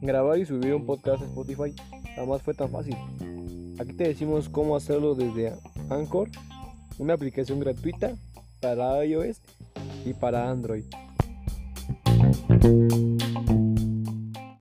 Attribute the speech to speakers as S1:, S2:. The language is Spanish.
S1: Grabar y subir un podcast a Spotify jamás fue tan fácil. Aquí te decimos cómo hacerlo desde Anchor, una aplicación gratuita para iOS y para Android.